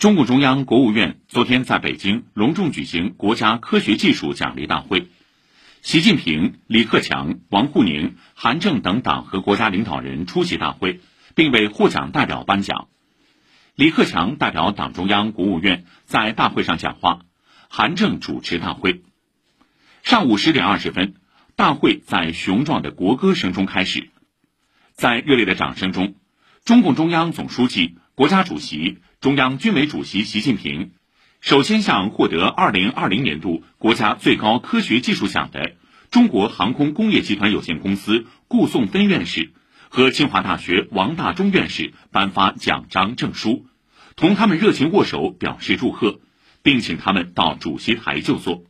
中共中央、国务院昨天在北京隆重举行国家科学技术奖励大会，习近平、李克强、王沪宁、韩正等党和国家领导人出席大会，并为获奖代表颁奖。李克强代表党中央、国务院在大会上讲话，韩正主持大会。上午十点二十分，大会在雄壮的国歌声中开始，在热烈的掌声中，中共中央总书记、国家主席。中央军委主席习近平首先向获得二零二零年度国家最高科学技术奖的中国航空工业集团有限公司顾颂芬院士和清华大学王大中院士颁发奖章证书，同他们热情握手表示祝贺，并请他们到主席台就座。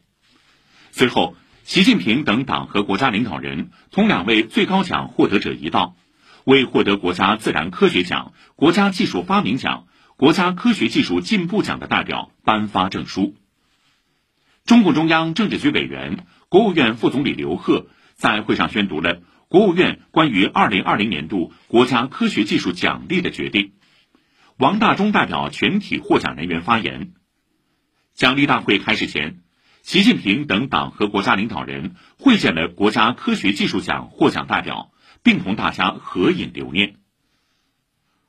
随后，习近平等党和国家领导人同两位最高奖获得者一道，为获得国家自然科学奖、国家技术发明奖。国家科学技术进步奖的代表颁发证书。中共中央政治局委员、国务院副总理刘鹤在会上宣读了国务院关于二零二零年度国家科学技术奖励的决定。王大中代表全体获奖人员发言。奖励大会开始前，习近平等党和国家领导人会见了国家科学技术奖获奖代表，并同大家合影留念。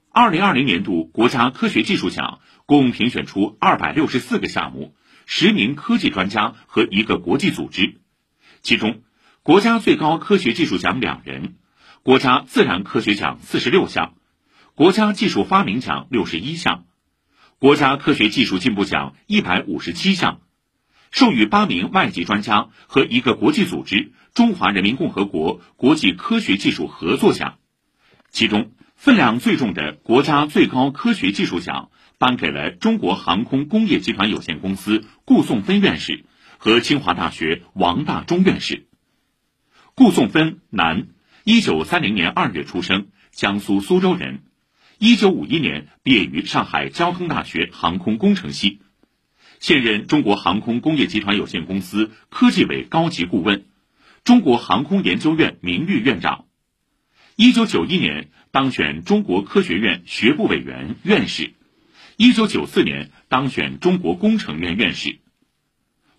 二零二零年度国家科学技术奖共评选出二百六十四个项目，十名科技专家和一个国际组织，其中国家最高科学技术奖两人，国家自然科学奖四十六项，国家技术发明奖六十一项，国家科学技术进步奖一百五十七项，授予八名外籍专家和一个国际组织中华人民共和国国际科学技术合作奖，其中。分量最重的国家最高科学技术奖颁给了中国航空工业集团有限公司顾颂芬院士和清华大学王大中院士。顾颂芬，男，一九三零年二月出生，江苏苏州人，一九五一年毕业于上海交通大学航空工程系，现任中国航空工业集团有限公司科技委高级顾问，中国航空研究院名誉院长。一九九一年当选中国科学院学部委员、院士，一九九四年当选中国工程院院士。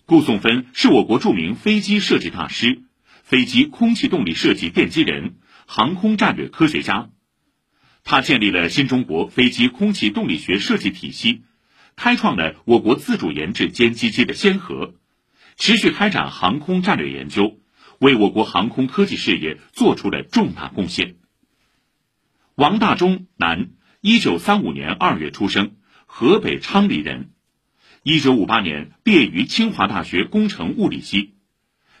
顾颂芬是我国著名飞机设计大师、飞机空气动力设计奠基人、航空战略科学家。他建立了新中国飞机空气动力学设计体系，开创了我国自主研制歼击机的先河，持续开展航空战略研究。为我国航空科技事业做出了重大贡献。王大中，男，一九三五年二月出生，河北昌黎人，一九五八年毕业于清华大学工程物理系，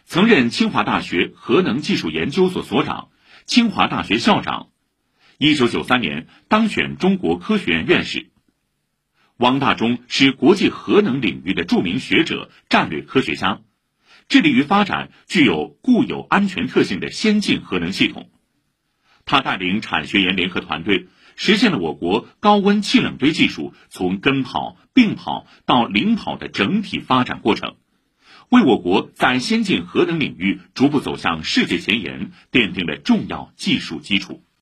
曾任清华大学核能技术研究所所长、清华大学校长。一九九三年当选中国科学院院士。王大中是国际核能领域的著名学者、战略科学家。致力于发展具有固有安全特性的先进核能系统。他带领产学研联合团队，实现了我国高温气冷堆技术从跟跑、并跑到领跑的整体发展过程，为我国在先进核能领域逐步走向世界前沿奠定了重要技术基础。